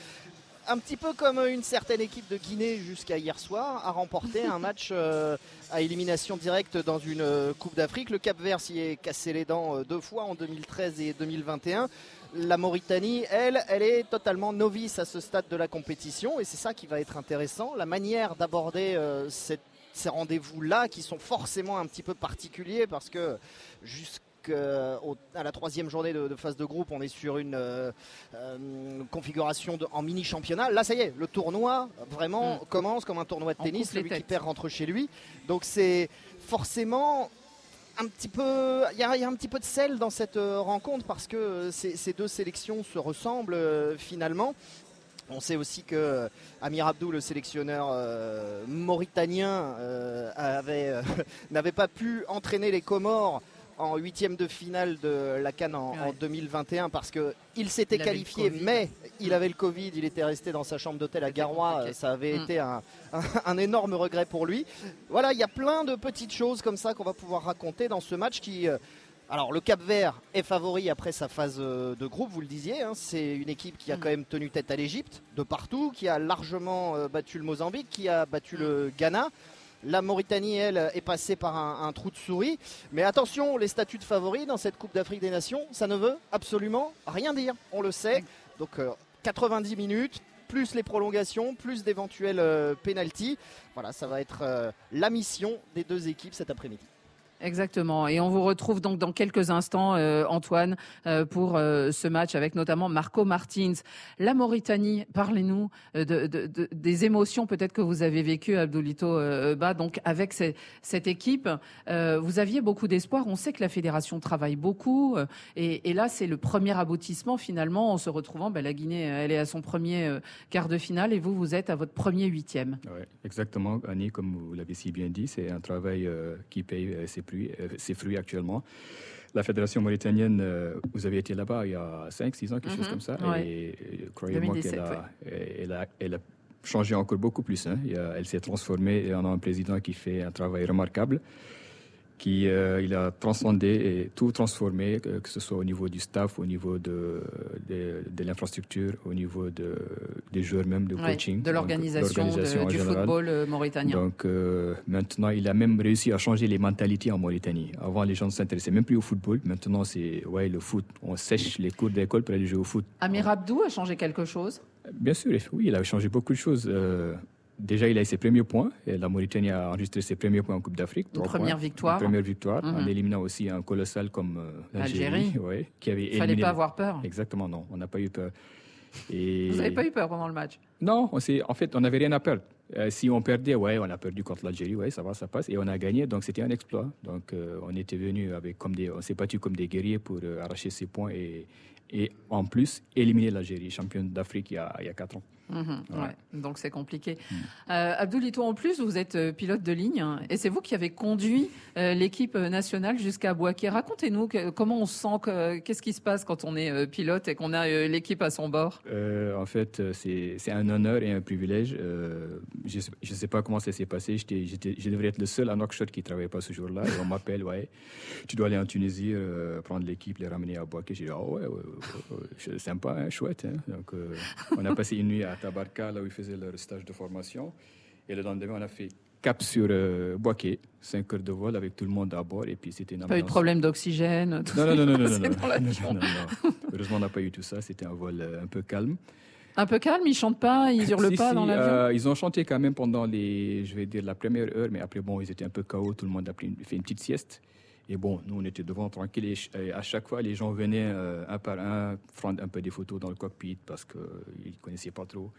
un petit peu comme une certaine équipe de Guinée jusqu'à hier soir, a remporté un match euh, à élimination directe dans une euh, Coupe d'Afrique. Le Cap Vert s'y est cassé les dents euh, deux fois en 2013 et 2021. La Mauritanie, elle, elle est totalement novice à ce stade de la compétition et c'est ça qui va être intéressant. La manière d'aborder euh, cette- ces rendez-vous-là qui sont forcément un petit peu particuliers parce que jusqu'à la troisième journée de, de phase de groupe, on est sur une euh, euh, configuration de- en mini championnat. Là, ça y est, le tournoi vraiment commence comme un tournoi de En tennis. Celui qui perd rentre chez lui. Donc c'est forcément un petit peu, il y, a il y a un petit peu de sel dans cette euh, rencontre parce que ces, ces deux sélections se ressemblent euh, finalement. On sait aussi que euh, Amir Abdou, le sélectionneur euh, mauritanien, euh, avait, n'avait pas pu entraîner les Comores en huitième de finale de la Cannes en, en 2021 parce que il s'était qualifié, mais il avait le Covid, il était resté dans sa chambre d'hôtel à Garoua. Ça avait Mm. été un, un- un énorme regret pour lui. Voilà, il y a plein de petites choses comme ça qu'on va pouvoir raconter dans ce match qui. Euh, alors le Cap Vert est favori après sa phase euh, de groupe, vous le disiez. hein. c'est une équipe qui a quand même tenu tête à l'Égypte de partout, qui a largement euh, battu le Mozambique, qui a battu le Ghana. La Mauritanie, elle, est passée par un, un trou de souris. Mais attention, les statuts de favoris dans cette Coupe d'Afrique des Nations, ça ne veut absolument rien dire. On le sait. Donc euh, 90 minutes, plus les prolongations, plus d'éventuels euh, pénalties. Voilà, ça va être euh, la mission des deux équipes cet après-midi. Exactement. Et on vous retrouve donc dans quelques instants, euh, Antoine, euh, pour euh, ce match avec notamment Marco Martins. La Mauritanie, parlez-nous de, de- de- des émotions peut-être que vous avez vécues, Abdoulito Ba, donc avec cette équipe. Vous aviez beaucoup d'espoir. On sait que la fédération travaille beaucoup. et, là, c'est le premier aboutissement finalement en se retrouvant. ben, la Guinée, elle est à son premier quart de finale et vous, vous êtes à votre premier huitième. Exactement, Annie, comme vous l'avez si bien dit, c'est un travail qui paye ses, fruits, euh, ses fruits actuellement. La fédération mauritanienne, euh, vous avez été là-bas il y a 5-6 ans, quelque chose Mhm, comme ça. ouais. Et, euh, croyez-moi 2017, qu'elle a, elle a, elle a changé encore beaucoup plus. hein. Elle s'est transformée et on a un président qui fait un travail remarquable qui euh, il a transcendé et tout transformé, que, que ce soit au niveau du staff, au niveau de, de, de l'infrastructure, au niveau de, des joueurs même, de Ouais, coaching. de l'organisation du football euh, mauritanien. Donc euh, maintenant, il a même réussi à changer les mentalités en Mauritanie. Avant, les gens ne s'intéressaient même plus au football. Maintenant, c'est ouais, le foot. On sèche les cours d'école pour aller jouer au foot. Amir Abdou a changé quelque chose? Bien sûr, oui, il a changé beaucoup de choses. Euh, déjà, il a eu ses premiers points. Et la Mauritanie a enregistré ses premiers points en Coupe d'Afrique. Une première points. victoire. Une première victoire, en Mhm. éliminant aussi un colossal comme euh, L'Algérie. ouais, qui avait Il fallait pas avoir peur. Exactement, non. On n'a pas eu peur. Et... Vous n'avez pas eu peur pendant le match? Non, on en fait, on n'avait rien à perdre. Euh, si on perdait, ouais, on a perdu contre l'Algérie, ouais, ça va, ça passe. Et on a gagné, donc c'était un exploit. Donc euh, on était venu avec comme des, on s'est battu comme des guerriers pour arracher ces points et, et en plus éliminer l'Algérie, championne d'Afrique il y a il y a quatre ans. Mhm, ouais, donc c'est compliqué. Euh, Abdoulito, en plus, vous êtes euh, pilote de ligne hein, et c'est vous qui avez conduit euh, l'équipe nationale jusqu'à Boaké. Racontez-nous comment on se sent, que- qu'est-ce qui se passe quand on est euh, pilote et qu'on a euh, l'équipe à son bord? Euh, en fait, euh, c'est un honneur et un privilège. Euh, je ne sais pas comment ça s'est passé. Je devrais être le seul à Nouakchott qui ne travaillait pas ce jour-là. Et on m'appelle, ouais, tu dois aller en Tunisie, euh, prendre l'équipe, les ramener à Boaké. J'ai dit, oh, ouais, ouais, ouais, ouais, c'est sympa, hein, chouette. hein. Donc, euh, on a passé une nuit à Tabarka, là où ils faisaient leur stage de formation. Et le lendemain, on a fait cap sur euh, Boaké, 5 heures de vol avec tout le monde à bord. Et puis, c'était une Pas eu de problème d'oxygène non, non, non, non, non. Heureusement, on n'a pas eu tout ça. C'était un vol euh, un peu calme. Un peu calme, ils chantent pas, ils hurlent Si, pas si, dans l'avion? euh, ils ont chanté quand même pendant les, je vais dire, la première heure, mais après, bon, ils étaient un peu KO, tout le monde a pris une- fait une petite sieste. Et bon, nous, on était devant tranquille. Et, à chaque fois, les gens venaient euh, un par un prendre un peu des photos dans le cockpit parce qu'ils ne connaissaient pas trop.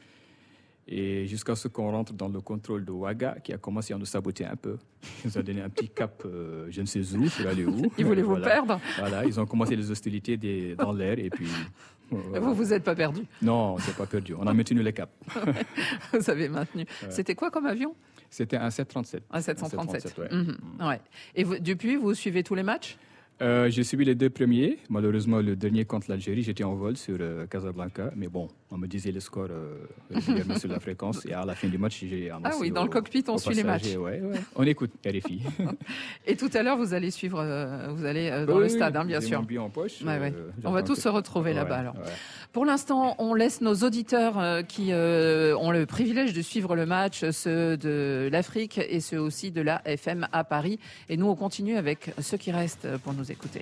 Et jusqu'à ce qu'on rentre dans le contrôle de Ouaga, qui a commencé à nous saboter un peu. Ils nous ont donné un petit cap, euh, je ne sais où, pour aller où. Ils voulaient vous Voilà. perdre. Voilà, ils ont commencé les hostilités des- dans l'air et puis. voilà. Vous vous êtes pas perdu. Non, on s'est pas perdu. On a maintenu le cap. vous avez maintenu. Ouais. C'était quoi comme avion? C'était un 737. Un 737. ouais. Mhm, ouais. Et vous- depuis, vous suivez tous les matchs? Euh, j'ai suivi les deux premiers. Malheureusement, le dernier contre l'Algérie, j'étais en vol sur euh, Casablanca. Mais bon, on me disait le score euh, régulièrement sur la fréquence. Et à la fin du match, j'ai Ah oui, dans le cockpit, on suit les matchs. Ouais, ouais. On écoute RFI. et tout à l'heure, vous allez suivre, euh, vous allez euh, dans le stade, hein, bien sûr. Mon en poche. on va tous se retrouver là-bas. Alors. Pour l'instant, on laisse nos auditeurs qui ont le privilège de suivre le match, ceux de l'Afrique et ceux aussi de la FM à Paris. Et nous, on continue avec ceux qui restent pour nous écouter.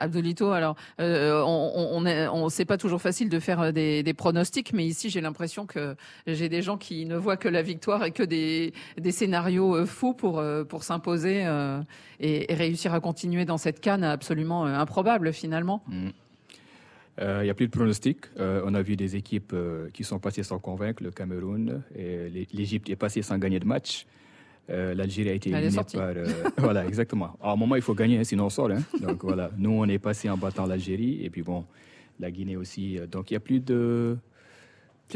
Abdolito, alors euh, on, on, c'est pas toujours facile de faire euh, des, pronostics, mais ici j'ai l'impression que j'ai des gens qui ne voient que la victoire et que des, scénarios euh, fous pour pour s'imposer et, réussir à continuer dans cette canne absolument improbable finalement. Mm. Il n'y a plus de pronostics. on a vu des équipes qui sont passées sans convaincre, le Cameroun, et l'Égypte est passée sans gagner de match. Euh, L'Algérie a été éliminée par. Euh, voilà, exactement. À un moment, il faut gagner, hein, sinon on sort. Hein. Donc voilà, nous, on est passé en battant l'Algérie, et puis bon, la Guinée aussi. Euh, donc il n'y a plus de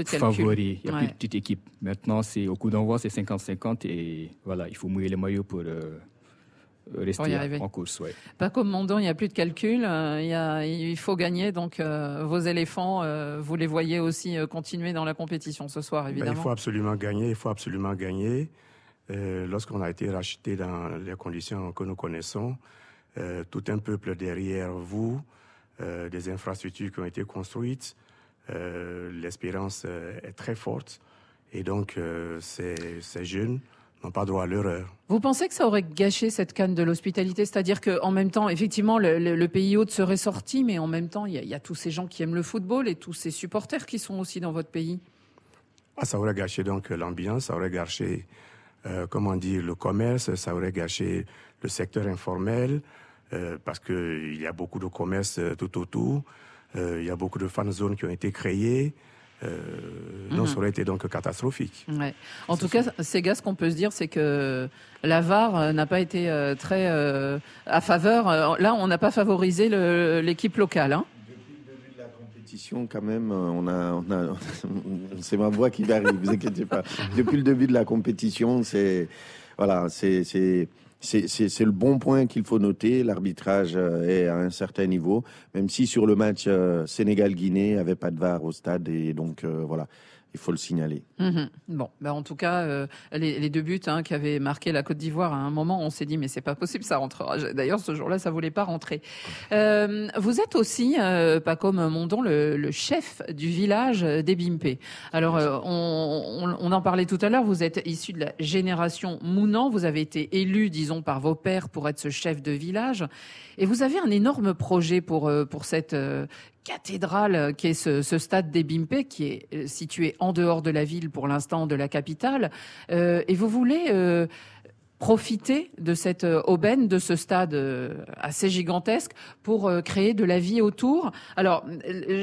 favoris, il n'y a plus de petite équipe. Maintenant, c'est au coup d'envoi, c'est 50-50, et voilà, il faut mouiller les maillots pour. rester en course. Ouais. Pas comme Mondon, il n'y a plus de calcul, il, y a, il faut gagner. Donc vos éléphants, vous les voyez aussi continuer dans la compétition ce soir, évidemment. Ben, il faut absolument gagner, il faut absolument gagner. Euh, lorsqu'on a été racheté dans les conditions que nous connaissons, euh, tout un peuple derrière vous, euh, des infrastructures qui ont été construites, l'espérance est très forte. Et donc, ces, jeunes n'ont pas droit à l'erreur. Vous pensez que ça aurait gâché cette canne de l'hospitalité? C'est-à-dire qu'en même temps, effectivement, le, pays hôte serait sorti, mais en même temps, il y, a tous ces gens qui aiment le football et tous ces supporters qui sont aussi dans votre pays. Ah, ça aurait gâché donc l'ambiance, ça aurait gâché euh, comment dire, le commerce, ça aurait gâché le secteur informel, euh, parce qu'il y a beaucoup de commerce euh, tout autour, il y a beaucoup de fan zones qui ont été créées. Non, ça mhm. aurait été donc catastrophique. Ouais. En tout cas, gars, ce qu'on peut se dire, c'est que la VAR n'a pas été très à faveur. Là, on n'a pas favorisé l'équipe locale. Hein quand même, euh, on a, c'est ma voix qui arrive, vous inquiétez pas. Depuis le début de la compétition, c'est, voilà, c'est, c'est, c'est le bon point qu'il faut noter. L'arbitrage euh, est à un certain niveau, même si sur le match euh, Sénégal-Guinée, il n'y avait pas de VAR au stade. Et donc, voilà, il faut le signaler. Mhm. Bon, bah en tout cas, euh, les, deux buts hein, qui avaient marqué la Côte d'Ivoire, à un moment, on s'est dit mais c'est pas possible, ça rentrera. D'ailleurs, ce jour-là, ça voulait pas rentrer. Euh, vous êtes aussi, euh, pas comme Mondon, le, le, chef du village des Bimpé. Alors, on, on, en parlait tout à l'heure. Vous êtes issu de la génération Mounant. Vous avez été élu, disons, par vos pères pour être ce chef de village. Et vous avez un énorme projet pour pour cette cathédrale euh, qui est ce, stade des Bimpe, qui est euh, situé en dehors de la ville pour l'instant de la capitale. Euh, et vous voulez profiter de cette aubaine, de ce stade assez gigantesque pour créer de la vie autour. Alors,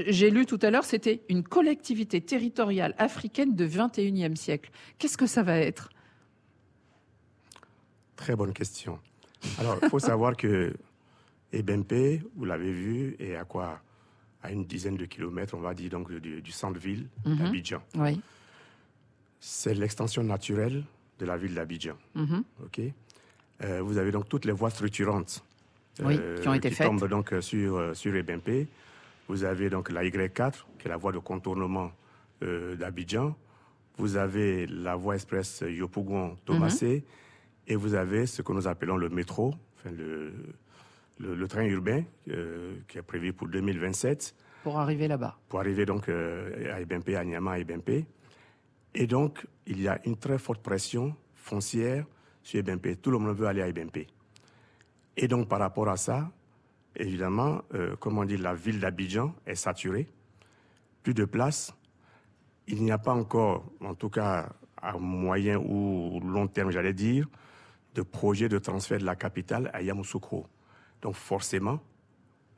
j'ai lu tout à l'heure, c'était une collectivité territoriale africaine de 21e siècle. Qu'est-ce que ça va être? Très bonne question. Alors, il faut savoir que Ebempe, vous l'avez vu, et à quoi à une dizaine de kilomètres, on va dire, donc, du, centre-ville mhm. d'Abidjan. Oui. C'est l'extension naturelle de la ville d'Abidjan. Mhm. OK euh, Vous avez donc toutes les voies structurantes euh, qui ont été faites. tombent donc sur, euh, sur Ebimpe. Vous avez donc la Y4, qui est la voie de contournement d'Abidjan. Vous avez la voie express Yopougon-Tomassé. Mhm. Et vous avez ce que nous appelons le métro, enfin le, le, train urbain euh, qui est prévu pour 2027. Pour arriver là-bas. Pour arriver donc euh, à Ebempe, à Niama, à Ebempe. Et donc, il y a une très forte pression foncière sur Ebempe. Tout le monde veut aller à Ebempe. Et donc, par rapport à ça, évidemment, euh, comme on dit, la ville d'Abidjan est saturée. Plus de place. Il n'y a pas encore, en tout cas à moyen ou long terme, j'allais dire, de projet de transfert de la capitale à Yamoussoukro. Donc forcément,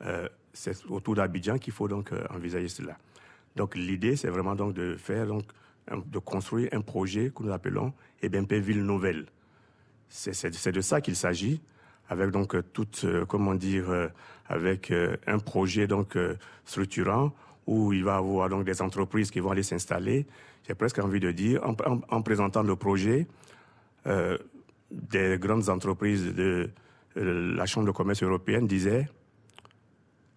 euh, c'est autour d'Abidjan qu'il faut donc euh, envisager cela. Donc l'idée, c'est vraiment donc de faire donc de construire un projet que nous appelons EBMP Ville Nouvelle. C'est de ça qu'il s'agit, avec donc toute, euh, comment dire, avec un projet donc structurant où il va avoir donc des entreprises qui vont aller s'installer. J'ai presque envie de dire, en, en, présentant le projet, des grandes entreprises de la Chambre de commerce européenne disait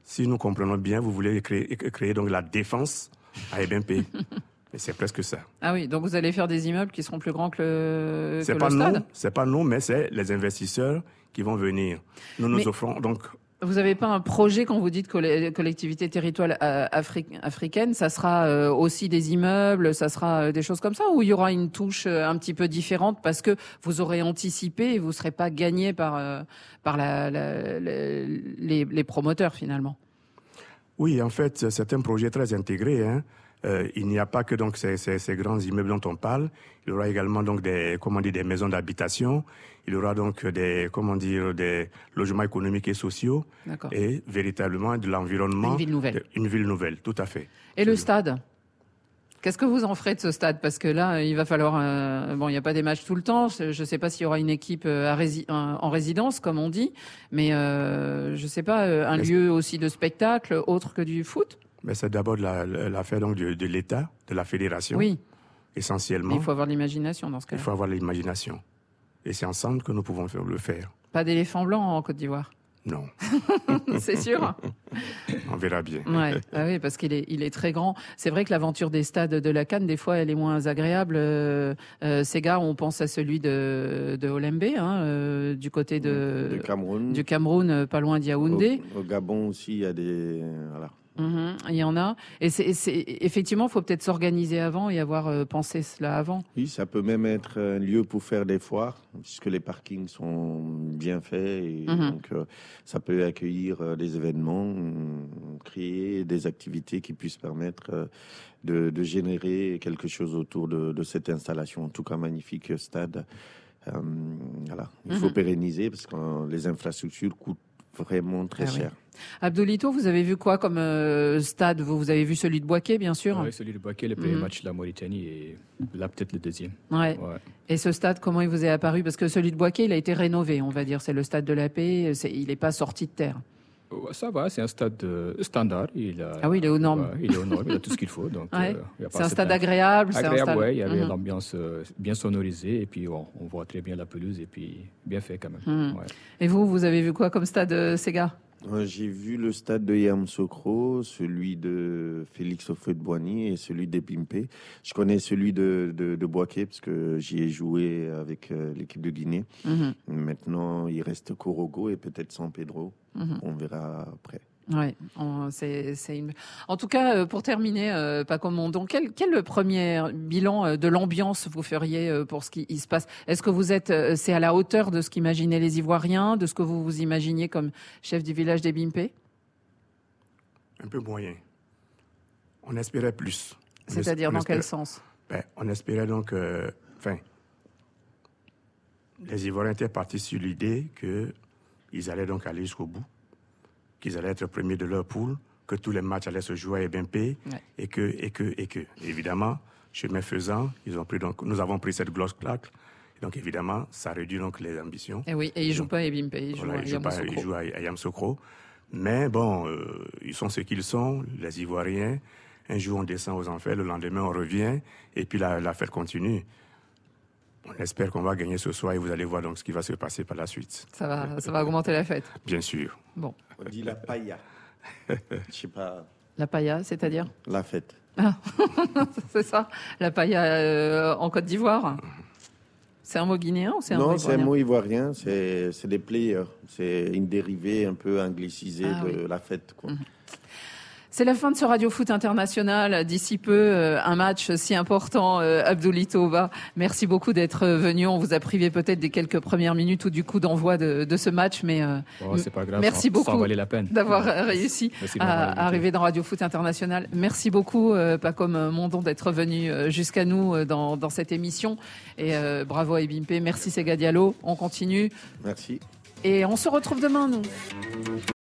si nous comprenons bien, vous voulez créer, créer donc la défense à EBMP. Et c'est presque ça. Ah oui, donc vous allez faire des immeubles qui seront plus grands que le, C'est que pas le stade? nous, c'est pas nous, mais c'est les investisseurs qui vont venir. Nous nous Mais- offrons donc Vous n'avez pas un projet quand vous dites coll- collectivité territoriale euh, afri- africaine, ça sera euh, aussi des immeubles, ça sera euh, des choses comme ça, ou il y aura une touche un petit peu différente parce que vous aurez anticipé et vous ne serez pas gagné par, par les promoteurs finalement? Oui, en fait, c'est un projet très intégré. hein. Euh, il n'y a pas que donc ces, ces- ces grands immeubles dont on parle. Il y aura également donc des comment dire des maisons d'habitation. Il y aura donc des comment dire des logements économiques et sociaux et véritablement de l'environnement. Une ville nouvelle. de- Une ville nouvelle, tout à fait. Et le stade? Qu'est-ce que vous en ferez de ce stade? Parce que là, il va falloir. euh, bon, il n'y a pas des matchs tout le temps. Je ne sais pas s'il y aura une équipe euh, à rési- en en résidence, comme on dit, mais euh, je ne sais pas, un lieu aussi de spectacle autre que du foot? Mais c'est d'abord la- la- l'affaire donc de, de l'État, de la fédération. Oui. Essentiellement. Mais il faut avoir l'imagination dans ce Il cas-là. faut avoir l'imagination. Et c'est ensemble que nous pouvons faire- le faire. Pas d'éléphant blanc en Côte d'Ivoire. Non. C'est sûr. On verra bien. Ouais, ah oui, parce qu'il est, il est très grand. C'est vrai que l'aventure des stades de la Cannes, des fois, elle est moins agréable. Euh, euh, Sega, on pense à celui de, de Olembe, hein, euh, du côté de, De Cameroun. du Cameroun, pas loin d'Yaoundé. Au, au Gabon aussi, il y a des. Voilà. Mhm, il y en a. Et c'est, effectivement, il faut peut-être s'organiser avant et avoir euh, pensé cela avant. Oui, ça peut même être un lieu pour faire des foires, puisque les parkings sont bien faits. Et Mhm. Donc, euh, ça peut accueillir euh, des événements, créer des activités qui puissent permettre de, de générer quelque chose autour de, de cette installation. En tout cas, magnifique stade. Euh, voilà. Il faut Mhm. pérenniser parce que les infrastructures coûtent vraiment très Ah oui. cher. Abdolito, vous avez vu quoi comme euh, stade? Vous, vous avez vu celui de Boaké, bien sûr? Ouais, celui de Baké, le premier Mhm. match de la Mauritanie et là peut-être le deuxième. Ouais. Et ce stade, comment il vous est apparu? Parce que celui de Boaké, il a été rénové, on va dire. C'est le stade de la paix. Il n'est pas sorti de terre. Ça va, c'est un stade euh, standard. Il a, Ah oui, il est aux normes. Il est aux normes, il a tout ce qu'il faut. Donc, Ouais. euh, C'est un stade agréable, Agréable, stade- il y avait Mhm. l'ambiance euh, bien sonorisée et puis on voit très bien la pelouse et puis bien fait quand même. Mhm. Ouais. Et vous, vous avez vu quoi comme stade, Sega? J'ai vu le stade de Yamoussoukro, celui de Félix Houphouët-Boigny et celui d'Epimpé. Je connais celui de, de, de Boaké parce que j'y ai joué avec euh, l'équipe de Guinée. Mhm. Maintenant, il reste Corogo et peut-être San Pedro. Mhm. On verra après. Ouais, on- c'est c'est une. En tout cas, euh, pour terminer, euh, Paco Mondon, quel, quel premier bilan euh, de l'ambiance vous feriez euh, pour ce qui il se passe? Est-ce que vous êtes, euh, c'est à la hauteur de ce qu'imaginaient les Ivoiriens, de ce que vous vous imaginiez comme chef du village des Bimpé Un peu moyen. On espérait plus. C'est-à-dire dans quel sens? Ben, On espérait donc, euh, enfin, les Ivoiriens étaient partis sur l'idée qu'ils allaient donc aller jusqu'au bout, qu'ils allaient être premiers de leur poule, que tous les matchs allaient se jouer à EBMP, Ouais. et que, et que, et que, évidemment, chemin faisant, ils ont pris donc, nous avons pris cette grosse claque. Et donc, évidemment, ça réduit donc les ambitions. Et Eh oui, et ils jouent pas à Bimpé, ils jouent Voilà, à jouent pas- Yamoussoukro. ils jouent à, à Yamoussoukro. Mais bon, euh, ils sont ce qu'ils sont, les Ivoiriens. Un jour, on descend aux enfers, le lendemain, on revient, et puis la, la fête continue. On espère qu'on va gagner ce soir et vous allez voir donc ce qui va se passer par la suite. Ça va, ça va augmenter la fête. Bien sûr. Bon, On dit la pailla. Je sais pas, la pailla, c'est-à-dire la fête. Ah, c'est ça, la pailla euh, en Côte d'Ivoire. C'est un mot guinéen ou c'est un mot Non, c'est un ivoirien mot ivoirien, c'est c'est des players. C'est une dérivée un peu anglicisée Ah de oui. la fête. Quoi. C'est la fin de ce Radio Foot International. D'ici peu, euh, un match si important, euh, Abdoulito Ba. Merci beaucoup d'être venu. On vous a privé peut-être des quelques premières minutes ou du coup d'envoi de, de ce match, mais euh, Oh, c'est pas grave, merci ça- ça en beaucoup valait la peine. d'avoir euh, réussi Merci à, arriver dans Radio Foot International. Merci beaucoup, euh, Pacom Mondon, d'être venu euh, jusqu'à nous euh, dans, dans cette émission. Et euh, bravo à Ebimpe. Merci Sega Diallo. On continue. Merci. Et on se retrouve demain, nous.